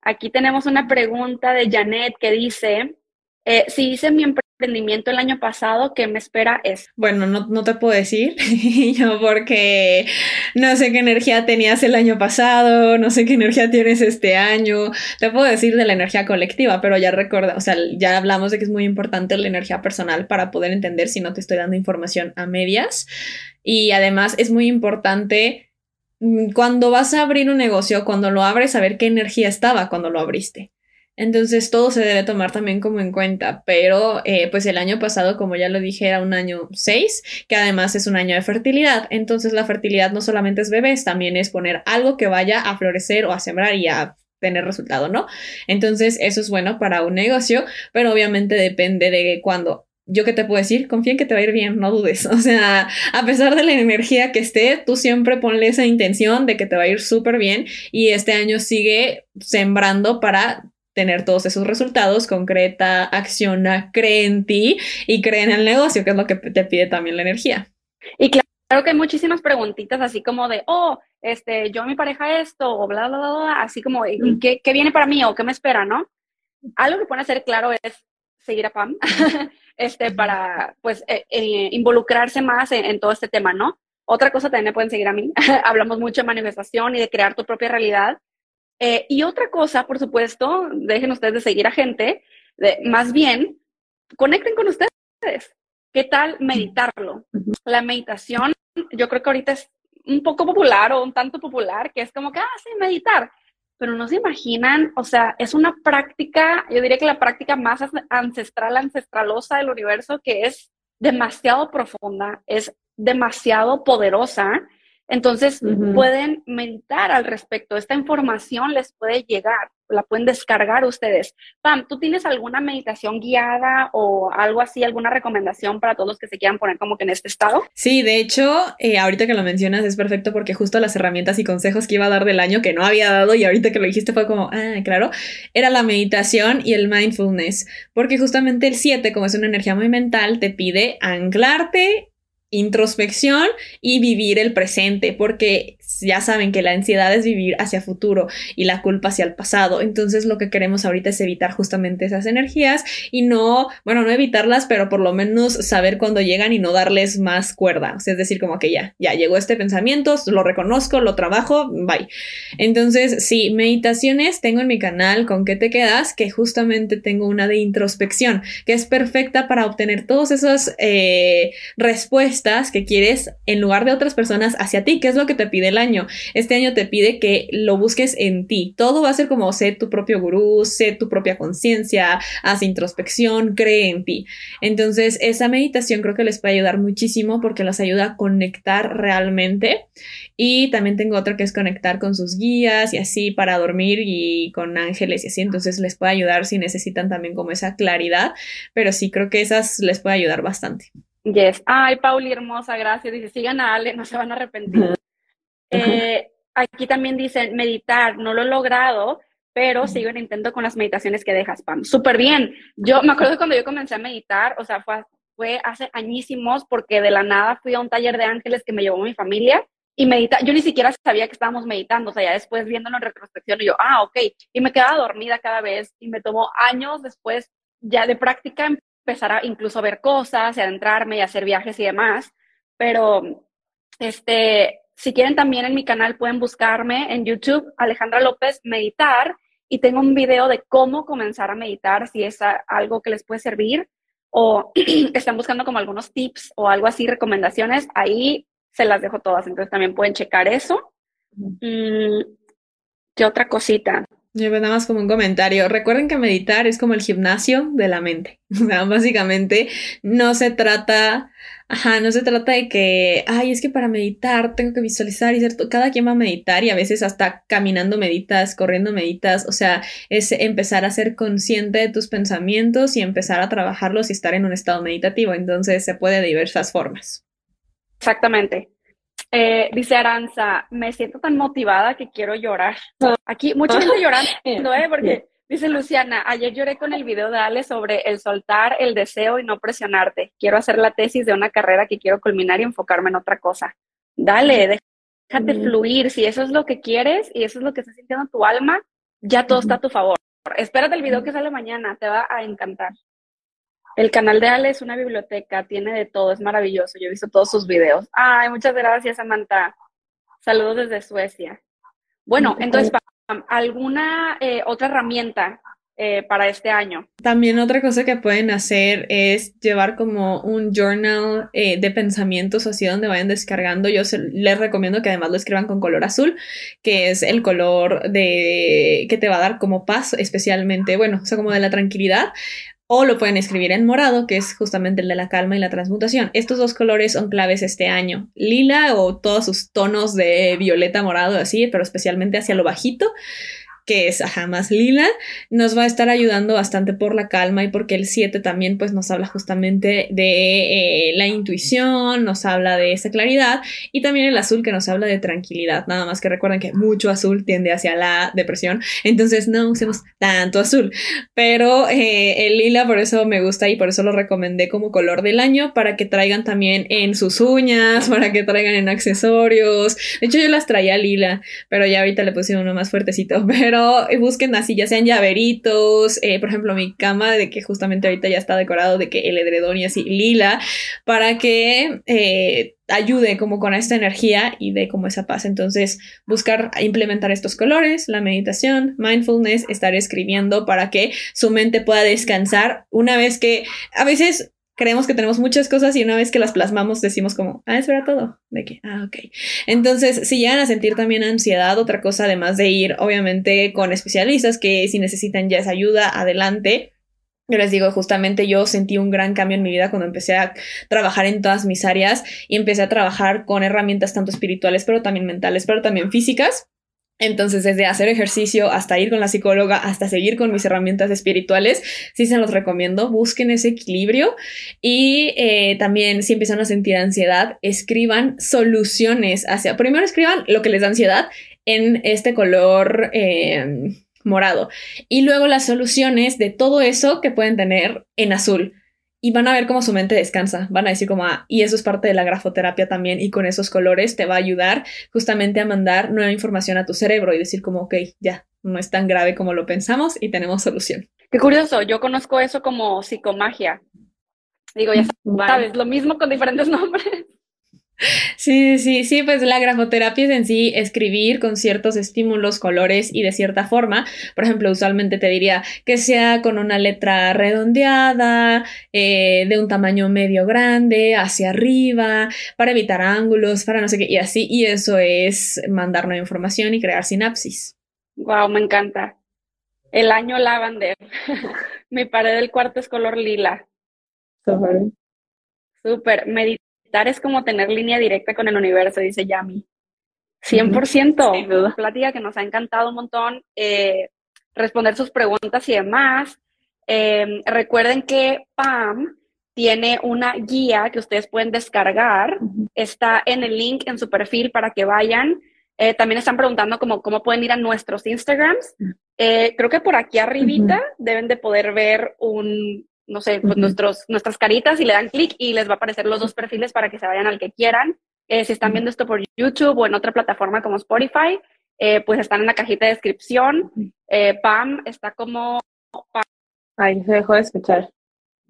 Aquí tenemos una pregunta de Janet que dice, eh, si hice mi emprendimiento el año pasado, ¿qué me espera es? Bueno, no, no te puedo decir yo porque no sé qué energía tenías el año pasado, no sé qué energía tienes este año. Te puedo decir de la energía colectiva, pero ya recuerda, o sea, ya hablamos de que es muy importante la energía personal para poder entender si no te estoy dando información a medias. Y además es muy importante mm, cuando vas a abrir un negocio, cuando lo abres, saber qué energía estaba cuando lo abriste. Entonces todo se debe tomar también como en cuenta, pero eh, pues el año pasado, como ya lo dije, era un año 6, que además es un año de fertilidad. Entonces la fertilidad no solamente es bebés, también es poner algo que vaya a florecer o a sembrar y a tener resultado, ¿no? Entonces eso es bueno para un negocio, pero obviamente depende de cuándo. Yo qué te puedo decir, confía en que te va a ir bien, no dudes. O sea, a pesar de la energía que esté, tú siempre ponle esa intención de que te va a ir súper bien y este año sigue sembrando para tener todos esos resultados, concreta, acciona, cree en ti y cree en el negocio, que es lo que te pide también la energía. Y claro que hay muchísimas preguntitas así como de, oh, este, yo mi pareja esto, o bla, bla, bla, así como, ¿qué, ¿qué, viene para mí o qué me espera, no? Algo que puede ser claro es seguir a Pam, este, para, pues, eh, eh, involucrarse más en, en todo este tema, ¿no? Otra cosa también me pueden seguir a mí. Hablamos mucho de manifestación y de crear tu propia realidad. Eh, y otra cosa, por supuesto, dejen ustedes de seguir a gente, más bien, conecten con ustedes. ¿Qué tal meditarlo? La meditación, yo creo que ahorita es un poco popular o un tanto popular, que es como que, ah, sí, meditar. Pero no se imaginan, o sea, es una práctica, yo diría que la práctica más ancestral, ancestralosa del universo, que es demasiado profunda, es demasiado poderosa. Entonces pueden meditar al respecto. Esta información les puede llegar la pueden descargar ustedes. Pam, ¿tú tienes alguna meditación guiada o algo así, alguna recomendación para todos los que se quieran poner como que en este estado? Sí, de hecho, eh, ahorita que lo mencionas es perfecto porque justo las herramientas y consejos que iba a dar del año que no había dado y ahorita que lo dijiste fue como, ah, claro, era la meditación y el mindfulness, porque justamente el 7, como es una energía muy mental, te pide anclarte introspección y vivir el presente, porque ya saben que la ansiedad es vivir hacia futuro y la culpa hacia el pasado. Entonces lo que queremos ahorita es evitar justamente esas energías y no, bueno, no evitarlas, pero por lo menos saber cuándo llegan y no darles más cuerda. O sea, es decir, como que ya, ya llegó este pensamiento, lo reconozco, lo trabajo, bye. Entonces, sí, meditaciones tengo en mi canal, ¿con qué te quedas? Que justamente tengo una de introspección, que es perfecta para obtener todas esas eh, respuestas que quieres en lugar de otras personas hacia ti, que es lo que te pide año. Este año te pide que lo busques en ti. Todo va a ser como sé tu propio gurú, sé tu propia conciencia, haz introspección, cree en ti. Entonces, esa meditación creo que les puede ayudar muchísimo porque los ayuda a conectar realmente. Y también tengo otra que es conectar con sus guías y así para dormir y con ángeles y así. Entonces, les puede ayudar si necesitan también como esa claridad. Pero sí creo que esas les puede ayudar bastante. Yes. Ay, Pauli, hermosa, gracias. Dice, sigan a Ale, no se van a arrepentir. Eh, aquí también dicen meditar, no lo he logrado, pero sigo en intento con las meditaciones que dejas, Pam. Súper bien. Yo me acuerdo cuando yo comencé a meditar, o sea, fue, fue hace añísimos porque de la nada fui a un taller de ángeles que me llevó mi familia y medita, yo ni siquiera sabía que estábamos meditando, o sea, ya después viéndolo en retrospección, y yo, ah, ok, y me quedaba dormida cada vez, y me tomó años después, ya de práctica, empezar a incluso ver cosas, y adentrarme y hacer viajes y demás, pero, este, si quieren también en mi canal pueden buscarme en YouTube, Alejandra López Meditar, y tengo un video de cómo comenzar a meditar, si es algo que les puede servir o están buscando como algunos tips o algo así, recomendaciones, ahí se las dejo todas, entonces también pueden checar eso. Mm, ¿Qué otra cosita? Yo nada más como un comentario. Recuerden que meditar es como el gimnasio de la mente. O sea, básicamente no se trata, ajá, no se trata de que, ay, es que para meditar tengo que visualizar y ser, cada quien va a meditar y a veces hasta caminando meditas, corriendo meditas. O sea, es empezar a ser consciente de tus pensamientos y empezar a trabajarlos y estar en un estado meditativo. Entonces se puede de diversas formas. Exactamente. Eh, dice Aranza, me siento tan motivada que quiero llorar. Aquí mucha gente llorando, ¿eh? Porque dice Luciana, ayer lloré con el video de Ale sobre el soltar el deseo y no presionarte. Quiero hacer la tesis de una carrera que quiero culminar y enfocarme en otra cosa. Dale, déjate fluir. Si eso es lo que quieres y eso es lo que está sintiendo tu alma, ya todo está a tu favor. Espérate el video que sale mañana, te va a encantar. El canal de Ale es una biblioteca, tiene de todo, es maravilloso. Yo he visto todos sus videos. Ay, muchas gracias, Samantha. Saludos desde Suecia. Bueno, entonces, ¿alguna eh, otra herramienta eh, para este año? También otra cosa que pueden hacer es llevar como un journal eh, de pensamientos así donde vayan descargando. Yo les recomiendo que además lo escriban con color azul, que es el color de que te va a dar como paz, especialmente, bueno, o sea, como de la tranquilidad o lo pueden escribir en morado, que es justamente el de la calma y la transmutación. Estos dos colores son claves este año. Lila o todos sus tonos de violeta morado, así, pero especialmente hacia lo bajito que es ajá, más lila, nos va a estar ayudando bastante por la calma y porque el 7 también pues nos habla justamente de eh, la intuición, nos habla de esa claridad y también el azul que nos habla de tranquilidad, nada más que recuerden que mucho azul tiende hacia la depresión, entonces no usemos tanto azul, pero eh, el lila por eso me gusta y por eso lo recomendé como color del año para que traigan también en sus uñas, para que traigan en accesorios, de hecho yo las traía lila, pero ya ahorita le puse uno más fuertecito, pero eh, busquen así, ya sean llaveritos, eh, por ejemplo, mi cama, de que justamente ahorita ya está decorado, de que el edredón y así lila, para que eh, ayude como con esta energía y de como esa paz. Entonces, buscar implementar estos colores, la meditación, mindfulness, estar escribiendo para que su mente pueda descansar una vez que a veces creemos que tenemos muchas cosas y una vez que las plasmamos decimos como, ah, eso era todo. De que, ah, ok. Entonces, si llegan a sentir también ansiedad, otra cosa, además de ir, obviamente, con especialistas que si necesitan ya esa ayuda, adelante. Yo les digo, justamente yo sentí un gran cambio en mi vida cuando empecé a trabajar en todas mis áreas y empecé a trabajar con herramientas tanto espirituales, pero también mentales, pero también físicas. Entonces, desde hacer ejercicio hasta ir con la psicóloga, hasta seguir con mis herramientas espirituales, sí se los recomiendo, busquen ese equilibrio y eh, también si empiezan a sentir ansiedad, escriban soluciones hacia, primero escriban lo que les da ansiedad en este color eh, morado y luego las soluciones de todo eso que pueden tener en azul y van a ver cómo su mente descansa. Van a decir como, ah, y eso es parte de la grafoterapia también, y con esos colores te va a ayudar justamente a mandar nueva información a tu cerebro y decir como, ok, ya, no es tan grave como lo pensamos y tenemos solución. Qué curioso, yo conozco eso como psicomagia. Digo, ya sabes, lo mismo con diferentes nombres. Sí, sí, sí, pues la grafoterapia es en sí escribir con ciertos estímulos, colores y de cierta forma. Por ejemplo, usualmente te diría que sea con una letra redondeada, eh, de un tamaño medio grande, hacia arriba, para evitar ángulos, para no sé qué, y así, y eso es mandar nueva información y crear sinapsis. Wow, me encanta. El año lavender. Mi pared del cuarto es color lila. Súper. Súper. Es como tener línea directa con el universo, dice Yami. 100%. Plática que nos ha encantado un montón. Eh, responder sus preguntas y demás. Em, recuerden que Pam tiene una guía que ustedes pueden descargar. Está en el link en su perfil para que vayan. Eh, también están preguntando cómo, cómo pueden ir a nuestros Instagrams. Eh, creo que por aquí arribita deben de poder ver un, no sé, pues nuestros, nuestras caritas y le dan clic y les va a aparecer los dos perfiles para que se vayan al que quieran. Eh, si están viendo esto por YouTube o en otra plataforma como Spotify, eh, pues están en la cajita de descripción. Eh, Pam está como... Ay, se dejó de escuchar.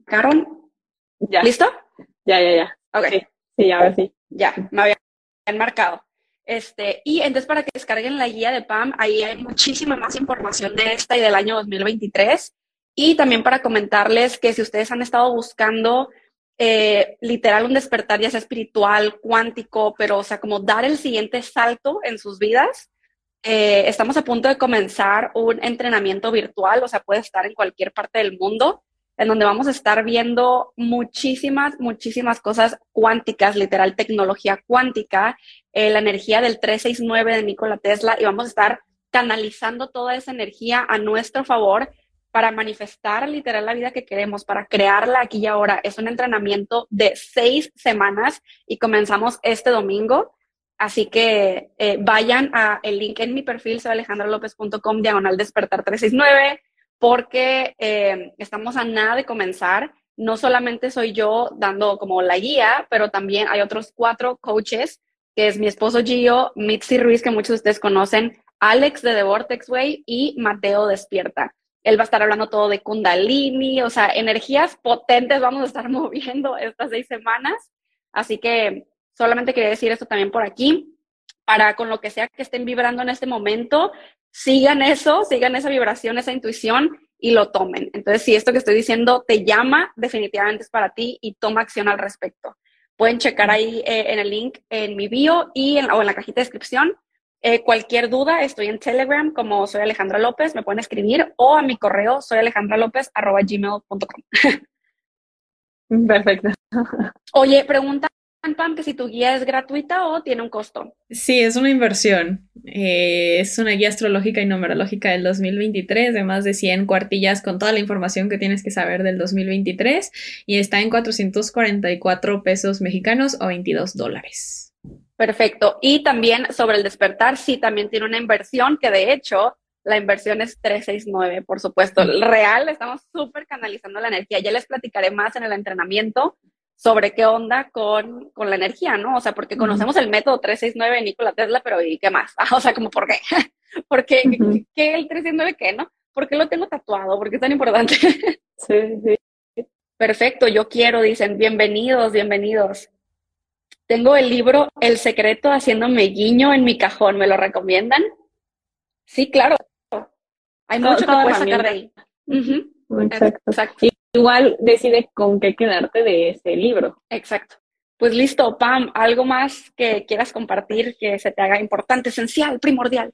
¿Caron? Ya. ¿Listo? Ya, ya, ya. Ok. Sí, sí, a ver si. Ya, me habían marcado. Este, y entonces para que descarguen la guía de PAM, ahí hay muchísima más información de esta y del año 2023. Y también para comentarles que si ustedes han estado buscando eh, literal un despertar, ya sea espiritual, cuántico, pero o sea, como dar el siguiente salto en sus vidas, eh, estamos a punto de comenzar un entrenamiento virtual, o sea, puede estar en cualquier parte del mundo, en donde vamos a estar viendo muchísimas, muchísimas cosas cuánticas, literal tecnología cuántica, eh, la energía del 369 de Nikola Tesla, y vamos a estar canalizando toda esa energía a nuestro favor para manifestar literal la vida que queremos, para crearla aquí y ahora. Es un entrenamiento de seis semanas y comenzamos este domingo. Así que eh, vayan a el link en mi perfil, soy alejandralopez.com, diagonal despertar 369, porque eh, estamos a nada de comenzar. No solamente soy yo dando como la guía, pero también hay otros cuatro coaches, que es mi esposo Gio, Mitzi Ruiz, que muchos de ustedes conocen, Alex de The Vortex Way y Mateo Despierta. Él va a estar hablando todo de kundalini, o sea, energías potentes vamos a estar moviendo estas seis semanas. Así que solamente quería decir esto también por aquí, para con lo que sea que estén vibrando en este momento, sigan eso, sigan esa vibración, esa intuición y lo tomen. Entonces, si esto que estoy diciendo te llama, definitivamente es para ti y toma acción al respecto. Pueden checar ahí eh, en el link en mi bio y o en la cajita de descripción eh, cualquier duda, estoy en Telegram como soy Alejandra López, me pueden escribir o a mi correo soy gmail.com Perfecto. Oye, pregunta Pam que si tu guía es gratuita o tiene un costo. Sí, es una inversión. Eh, es una guía astrológica y numerológica del 2023 de más de 100 cuartillas con toda la información que tienes que saber del 2023 y está en 444 pesos mexicanos o 22 dólares. Perfecto. Y también sobre el despertar, sí, también tiene una inversión que de hecho la inversión es 369, por supuesto. Real, estamos súper canalizando la energía. Ya les platicaré más en el entrenamiento sobre qué onda con, con la energía, ¿no? O sea, porque conocemos el método 369 de Nikola Tesla, pero ¿y qué más? o sea, como ¿por qué? ¿Por qué? ¿Qué el 369 qué, no? ¿Por qué lo tengo tatuado? ¿Por qué es tan importante? sí, sí. Perfecto, yo quiero, dicen, bienvenidos, bienvenidos. Tengo el libro El secreto haciéndome guiño en mi cajón. ¿Me lo recomiendan? Sí, claro. Hay mucho que puedes sacar de ahí. Exacto. Igual decide con qué quedarte de ese libro. Exacto. Pues listo, Pam, algo más que quieras compartir que se te haga importante, esencial, primordial.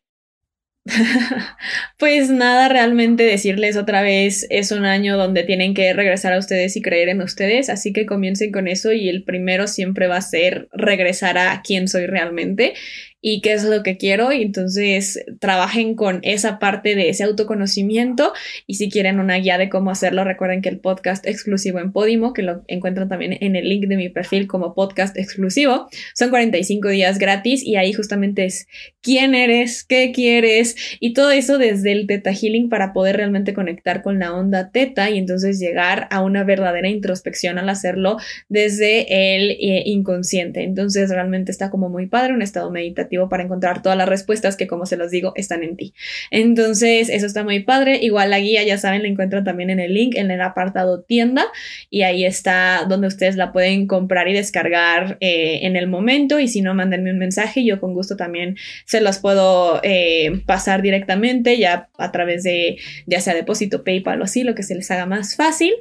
pues nada, realmente decirles otra vez, es un año donde tienen que regresar a ustedes y creer en ustedes, así que comiencen con eso y el primero siempre va a ser regresar a quién soy realmente y qué es lo que quiero. Y entonces trabajen con esa parte de ese autoconocimiento. Y si quieren una guía de cómo hacerlo, recuerden que el podcast exclusivo en Podimo, que lo encuentran también en el link de mi perfil como podcast exclusivo, son 45 días gratis y ahí justamente es quién eres, qué quieres y todo eso desde el Teta Healing para poder realmente conectar con la onda Teta y entonces llegar a una verdadera introspección al hacerlo desde el eh, inconsciente. Entonces realmente está como muy padre, un estado meditativo para encontrar todas las respuestas que, como se los digo, están en ti. Entonces, eso está muy padre. Igual la guía, ya saben, la encuentran también en el link, en el apartado tienda, y ahí está donde ustedes la pueden comprar y descargar eh, en el momento. Y si no, mándenme un mensaje, yo con gusto también se los puedo eh, pasar directamente, ya a través de, ya sea depósito, PayPal o así, lo que se les haga más fácil.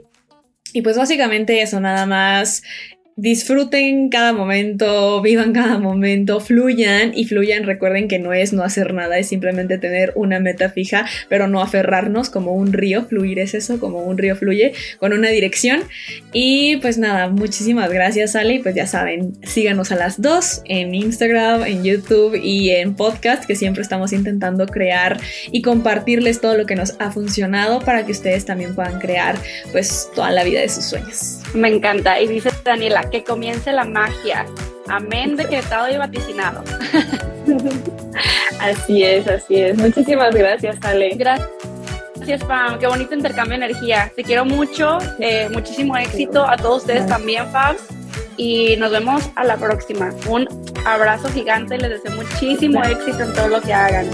Y pues básicamente eso, nada más disfruten cada momento, vivan cada momento, fluyan y fluyan. Recuerden que no es no hacer nada, es simplemente tener una meta fija, pero no aferrarnos como un río. Fluir es eso, como un río fluye con una dirección. Y pues nada, muchísimas gracias, Ale. Pues ya saben, síganos a las dos en Instagram, en YouTube y en podcast, que siempre estamos intentando crear y compartirles todo lo que nos ha funcionado para que ustedes también puedan crear pues toda la vida de sus sueños. Me encanta. Y dice Daniela, que comience la magia. Amén, decretado y vaticinado. así es, así es. Muchísimas gracias, Ale. Gracias. Pam. Qué bonito intercambio de energía. Te quiero mucho. Eh, muchísimo éxito a todos ustedes también, Fabs. Y nos vemos a la próxima. Un abrazo gigante. Les deseo muchísimo éxito en todo lo que hagan.